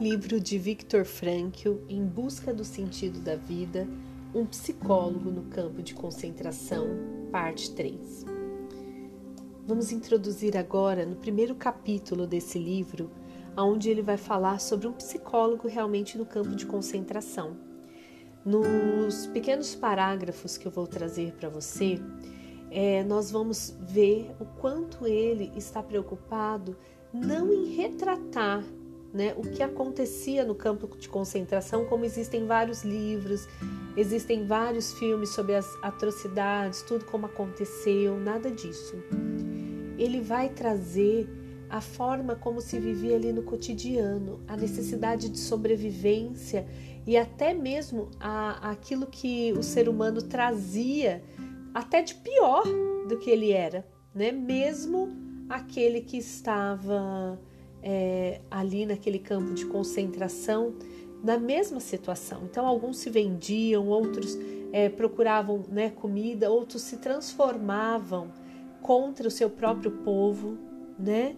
Livro de Viktor Frankl, Em Busca do Sentido da Vida, um psicólogo no campo de concentração, parte 3. Vamos introduzir agora no primeiro capítulo desse livro, onde ele vai falar sobre um psicólogo realmente no campo de concentração. Nos pequenos parágrafos que eu vou trazer para você, é, nós vamos ver o quanto ele está preocupado não em retratar né, o que acontecia no campo de concentração, como existem vários livros, existem vários filmes sobre as atrocidades, tudo como aconteceu, nada disso. Ele vai trazer a forma como se vivia ali no cotidiano, a necessidade de sobrevivência e até mesmo a, aquilo que o ser humano trazia até de pior do que ele era, né? Mesmo aquele que estava é, ali naquele campo de concentração na mesma situação. Então, alguns se vendiam, outros é, procuravam né, comida, outros se transformavam contra o seu próprio povo, né?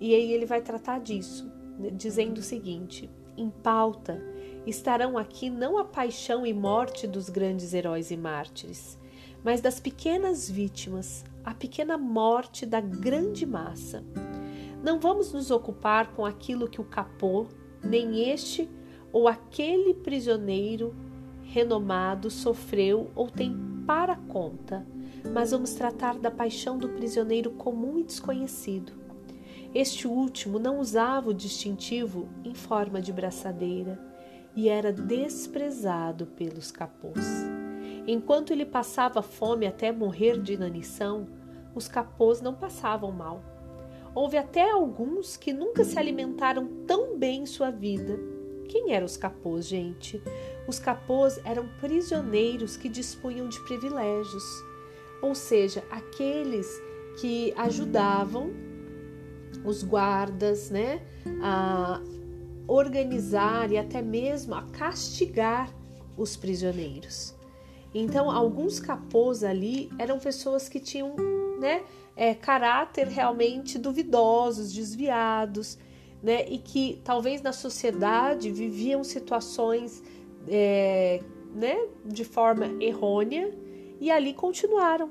E aí ele vai tratar disso, né, dizendo o seguinte: em pauta estarão aqui não a paixão e morte dos grandes heróis e mártires, mas das pequenas vítimas, a pequena morte da grande massa. Não vamos nos ocupar com aquilo que o capô, nem este ou aquele prisioneiro renomado sofreu ou tem para conta, mas vamos tratar da paixão do prisioneiro comum e desconhecido. Este último não usava o distintivo em forma de braçadeira e era desprezado pelos capôs. Enquanto ele passava fome até morrer de inanição, os capôs não passavam mal. Houve até alguns que nunca se alimentaram tão bem em sua vida. Quem eram os capôs, gente? Os capôs eram prisioneiros que dispunham de privilégios, ou seja, aqueles que ajudavam os guardas, né, a organizar e até mesmo a castigar os prisioneiros. Então, alguns capôs ali eram pessoas que tinham, né, é, caráter realmente duvidosos, desviados, né, e que talvez na sociedade viviam situações, é, né, de forma errônea e ali continuaram,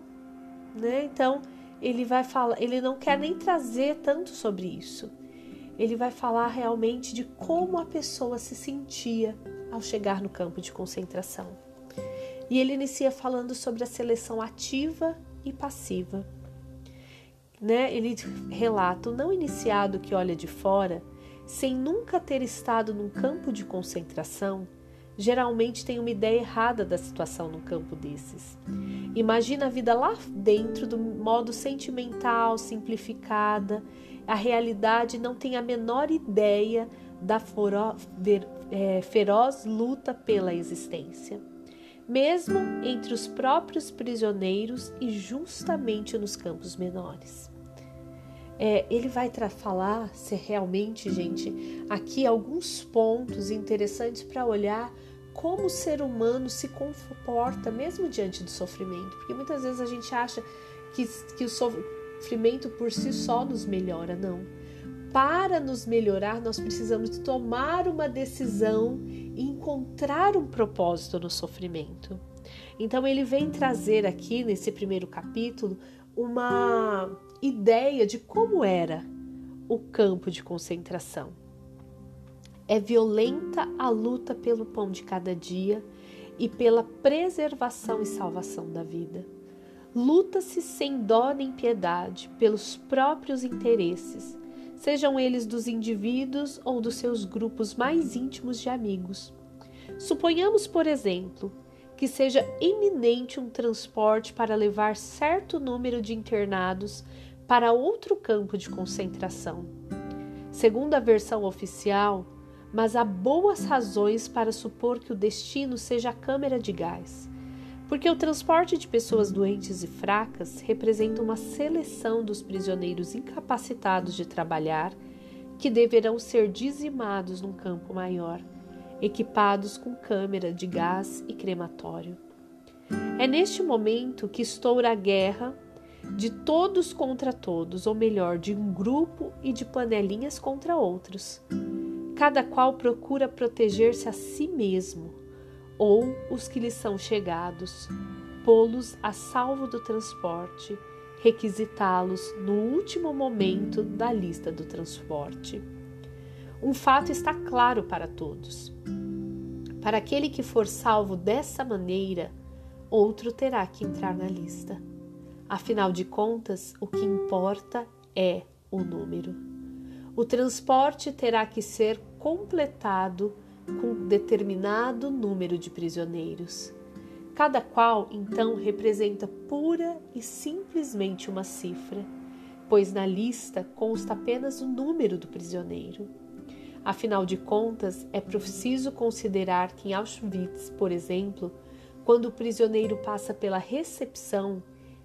né? Então, ele vai falar, ele não quer nem trazer tanto sobre isso. Ele vai falar realmente de como a pessoa se sentia ao chegar no campo de concentração. E ele inicia falando sobre a seleção ativa e passiva. Né? Ele relata o não iniciado que olha de fora, sem nunca ter estado num campo de concentração, geralmente tem uma ideia errada da situação num campo desses. Imagina a vida lá dentro do modo sentimental, simplificada. A realidade não tem a menor ideia da é, feroz luta pela existência mesmo entre os próprios prisioneiros e justamente nos campos menores. É, ele vai falar se realmente, gente, aqui alguns pontos interessantes para olhar como o ser humano se comporta mesmo diante do sofrimento, porque muitas vezes a gente acha que, que o sofrimento por si só nos melhora, não para nos melhorar, nós precisamos tomar uma decisão encontrar um propósito no sofrimento. Então, ele vem trazer aqui nesse primeiro capítulo uma ideia de como era o campo de concentração. É violenta a luta pelo pão de cada dia e pela preservação e salvação da vida. Luta-se sem dó nem piedade pelos próprios interesses sejam eles dos indivíduos ou dos seus grupos mais íntimos de amigos. Suponhamos, por exemplo, que seja iminente um transporte para levar certo número de internados para outro campo de concentração. Segundo a versão oficial, mas há boas razões para supor que o destino seja a câmara de gás porque o transporte de pessoas doentes e fracas representa uma seleção dos prisioneiros incapacitados de trabalhar que deverão ser dizimados num campo maior, equipados com câmera de gás e crematório. É neste momento que estoura a guerra de todos contra todos, ou melhor, de um grupo e de panelinhas contra outros. Cada qual procura proteger-se a si mesmo ou os que lhes são chegados, pô-los a salvo do transporte, requisitá-los no último momento da lista do transporte. Um fato está claro para todos. Para aquele que for salvo dessa maneira, outro terá que entrar na lista. Afinal de contas, o que importa é o número. O transporte terá que ser completado com determinado número de prisioneiros. Cada qual, então, representa pura e simplesmente uma cifra, pois na lista consta apenas o número do prisioneiro. Afinal de contas, é preciso considerar que em Auschwitz, por exemplo, quando o prisioneiro passa pela recepção,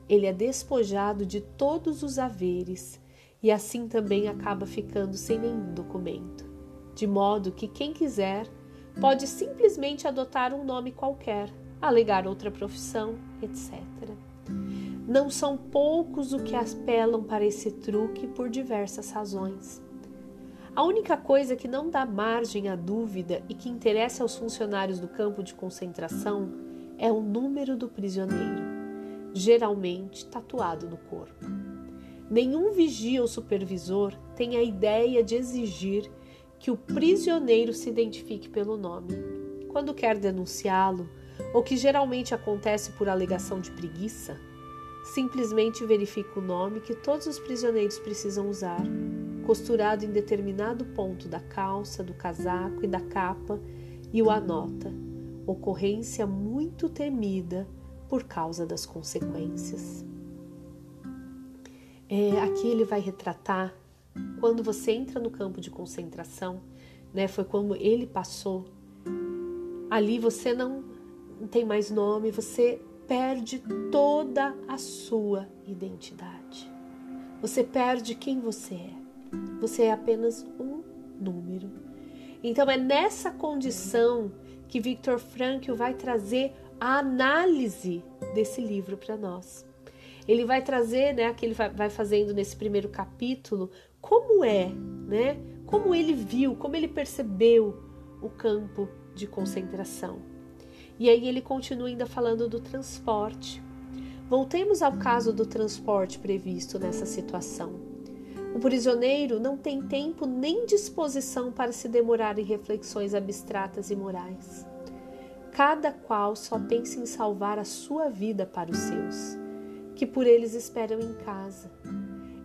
ele é despojado de todos os haveres e assim também acaba ficando sem nenhum documento. De modo que quem quiser pode simplesmente adotar um nome qualquer, alegar outra profissão, etc. Não são poucos o que apelam para esse truque por diversas razões. A única coisa que não dá margem à dúvida e que interessa aos funcionários do campo de concentração é o número do prisioneiro, geralmente tatuado no corpo. Nenhum vigia ou supervisor tem a ideia de exigir que o prisioneiro se identifique pelo nome. Quando quer denunciá-lo, o que geralmente acontece por alegação de preguiça, simplesmente verifica o nome que todos os prisioneiros precisam usar, costurado em determinado ponto da calça, do casaco e da capa, e o anota. Ocorrência muito temida por causa das consequências. É, aqui ele vai retratar quando você entra no campo de concentração, né, foi como ele passou. Ali você não tem mais nome, você perde toda a sua identidade. Você perde quem você é. Você é apenas um número. Então é nessa condição que Victor Frankl vai trazer a análise desse livro para nós. Ele vai trazer, né, que ele vai fazendo nesse primeiro capítulo, como é, né? Como ele viu, como ele percebeu o campo de concentração. E aí ele continua ainda falando do transporte. Voltemos ao caso do transporte previsto nessa situação. O prisioneiro não tem tempo nem disposição para se demorar em reflexões abstratas e morais. Cada qual só pensa em salvar a sua vida para os seus, que por eles esperam em casa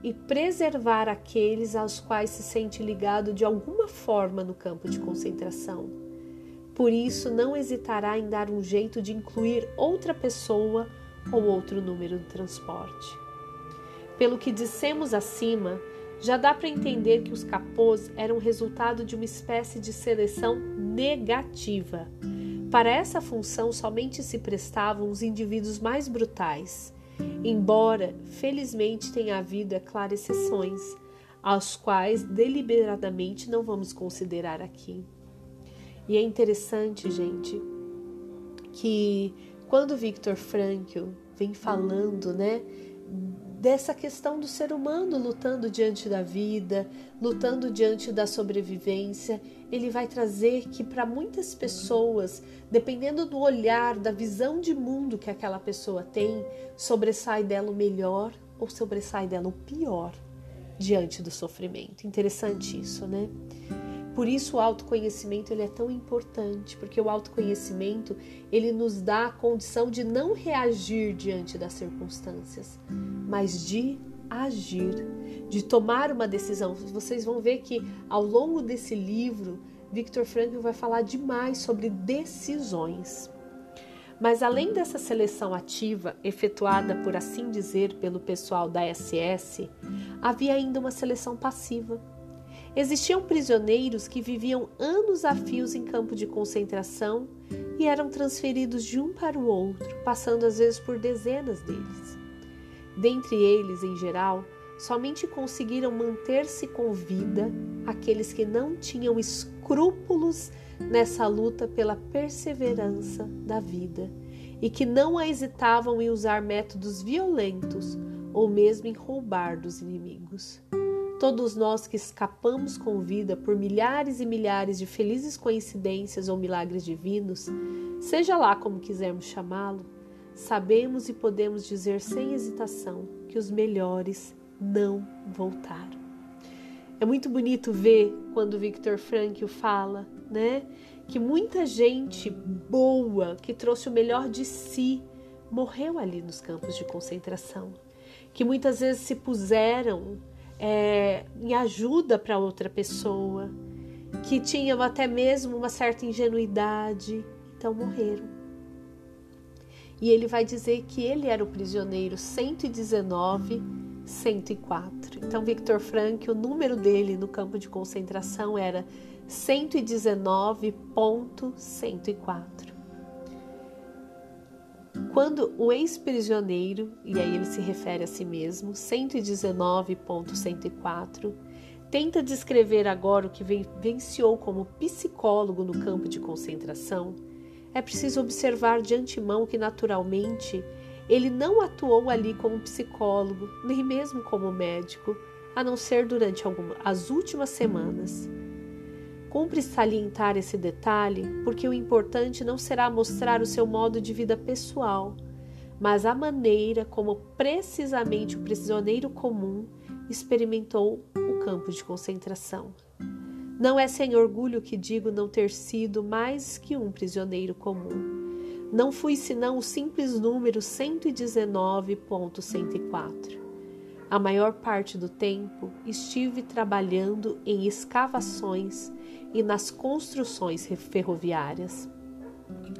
e preservar aqueles aos quais se sente ligado de alguma forma no campo de concentração. Por isso, não hesitará em dar um jeito de incluir outra pessoa ou outro número de transporte. Pelo que dissemos acima, já dá para entender que os capôs eram resultado de uma espécie de seleção negativa. Para essa função somente se prestavam os indivíduos mais brutais embora felizmente tenha havido, é claro, exceções, aos quais deliberadamente não vamos considerar aqui. E é interessante, gente, que quando Victor Frankl vem falando, né, dessa questão do ser humano lutando diante da vida, lutando diante da sobrevivência, ele vai trazer que para muitas pessoas, dependendo do olhar, da visão de mundo que aquela pessoa tem, sobressai dela o melhor ou sobressai dela o pior diante do sofrimento. Interessante isso, né? Por isso o autoconhecimento ele é tão importante, porque o autoconhecimento ele nos dá a condição de não reagir diante das circunstâncias, mas de agir, de tomar uma decisão. Vocês vão ver que ao longo desse livro, Victor Frankl vai falar demais sobre decisões. Mas além dessa seleção ativa, efetuada por assim dizer pelo pessoal da SS, havia ainda uma seleção passiva Existiam prisioneiros que viviam anos a fios em campo de concentração e eram transferidos de um para o outro, passando às vezes por dezenas deles. Dentre eles, em geral, somente conseguiram manter-se com vida aqueles que não tinham escrúpulos nessa luta pela perseverança da vida e que não hesitavam em usar métodos violentos ou mesmo em roubar dos inimigos. Todos nós que escapamos com vida por milhares e milhares de felizes coincidências ou milagres divinos, seja lá como quisermos chamá-lo, sabemos e podemos dizer sem hesitação que os melhores não voltaram. É muito bonito ver quando Victor Frankl fala, né, que muita gente boa, que trouxe o melhor de si, morreu ali nos campos de concentração, que muitas vezes se puseram é, em ajuda para outra pessoa, que tinham até mesmo uma certa ingenuidade, então morreram. E ele vai dizer que ele era o prisioneiro 119, 104. Então, Victor Frank, o número dele no campo de concentração era 119.104. Quando o ex-prisioneiro, e aí ele se refere a si mesmo, 119.104, tenta descrever agora o que venciou como psicólogo no campo de concentração, é preciso observar de antemão que, naturalmente, ele não atuou ali como psicólogo, nem mesmo como médico, a não ser durante alguma, as últimas semanas. Cumpre salientar esse detalhe, porque o importante não será mostrar o seu modo de vida pessoal, mas a maneira como precisamente o prisioneiro comum experimentou o campo de concentração. Não é sem orgulho que digo não ter sido mais que um prisioneiro comum. Não fui senão o simples número 119.104. A maior parte do tempo estive trabalhando em escavações e nas construções ferroviárias,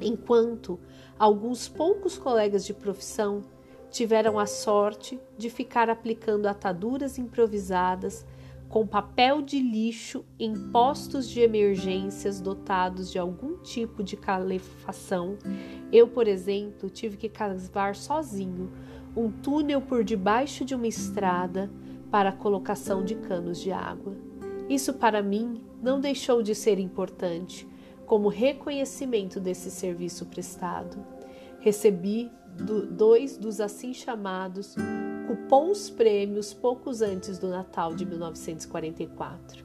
enquanto alguns poucos colegas de profissão tiveram a sorte de ficar aplicando ataduras improvisadas com papel de lixo em postos de emergências dotados de algum tipo de calefação. Eu, por exemplo, tive que cavar sozinho um túnel por debaixo de uma estrada para a colocação de canos de água. Isso para mim não deixou de ser importante, como reconhecimento desse serviço prestado. Recebi do, dois dos assim chamados cupons prêmios poucos antes do Natal de 1944.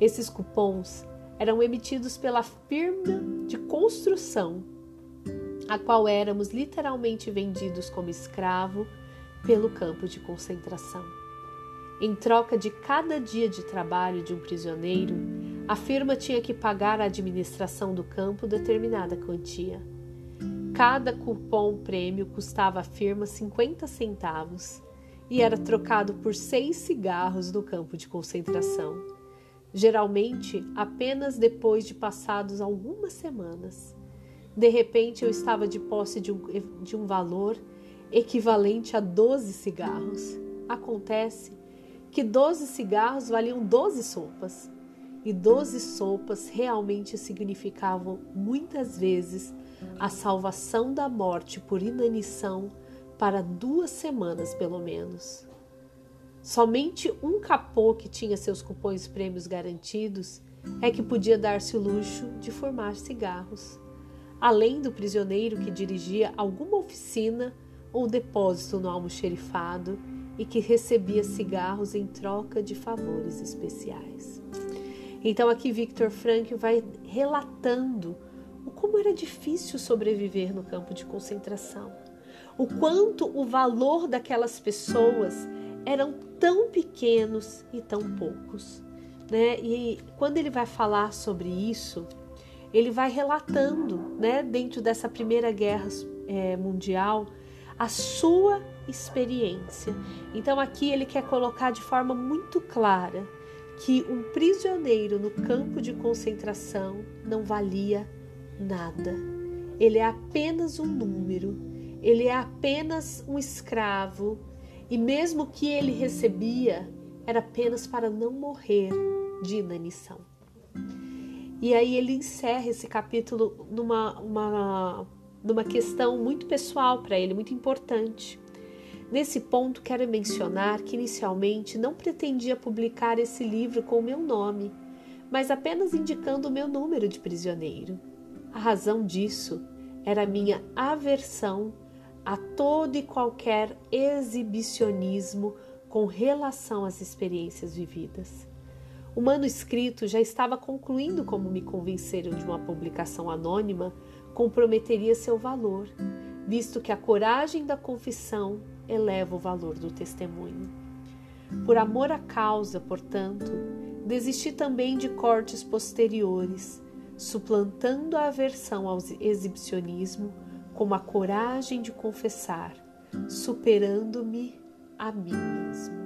Esses cupons eram emitidos pela firma de construção, a qual éramos literalmente vendidos como escravo pelo campo de concentração. Em troca de cada dia de trabalho de um prisioneiro, a firma tinha que pagar à administração do campo determinada quantia. Cada cupom prêmio custava à firma 50 centavos e era trocado por seis cigarros no campo de concentração, geralmente apenas depois de passados algumas semanas. De repente eu estava de posse de um, de um valor equivalente a 12 cigarros. Acontece que 12 cigarros valiam 12 sopas, e 12 sopas realmente significavam muitas vezes a salvação da morte por inanição para duas semanas pelo menos. Somente um capô que tinha seus cupons prêmios garantidos é que podia dar-se o luxo de formar cigarros, além do prisioneiro que dirigia alguma oficina ou depósito no almoxerifado e que recebia cigarros em troca de favores especiais. Então aqui Victor Frankl vai relatando o como era difícil sobreviver no campo de concentração, o quanto o valor daquelas pessoas eram tão pequenos e tão poucos, né? E quando ele vai falar sobre isso, ele vai relatando, né, dentro dessa primeira guerra é, mundial, a sua experiência. Então aqui ele quer colocar de forma muito clara que um prisioneiro no campo de concentração não valia nada. Ele é apenas um número, ele é apenas um escravo, e mesmo que ele recebia era apenas para não morrer de inanição. E aí ele encerra esse capítulo numa, uma, numa questão muito pessoal para ele, muito importante. Nesse ponto, quero mencionar que inicialmente não pretendia publicar esse livro com o meu nome, mas apenas indicando o meu número de prisioneiro. A razão disso era a minha aversão a todo e qualquer exibicionismo com relação às experiências vividas. O manuscrito já estava concluindo como me convenceram de uma publicação anônima comprometeria seu valor, visto que a coragem da confissão eleva o valor do testemunho. Por amor à causa, portanto, desisti também de cortes posteriores, suplantando a aversão ao exibicionismo com a coragem de confessar, superando-me a mim mesmo.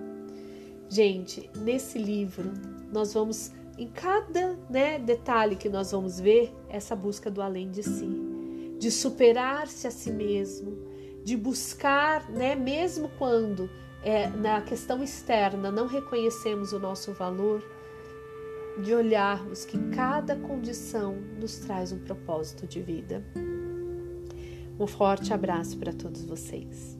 Gente, nesse livro nós vamos em cada né, detalhe que nós vamos ver essa busca do além de si, de superar-se a si mesmo, de buscar, né, mesmo quando é, na questão externa não reconhecemos o nosso valor, de olharmos que cada condição nos traz um propósito de vida. Um forte abraço para todos vocês.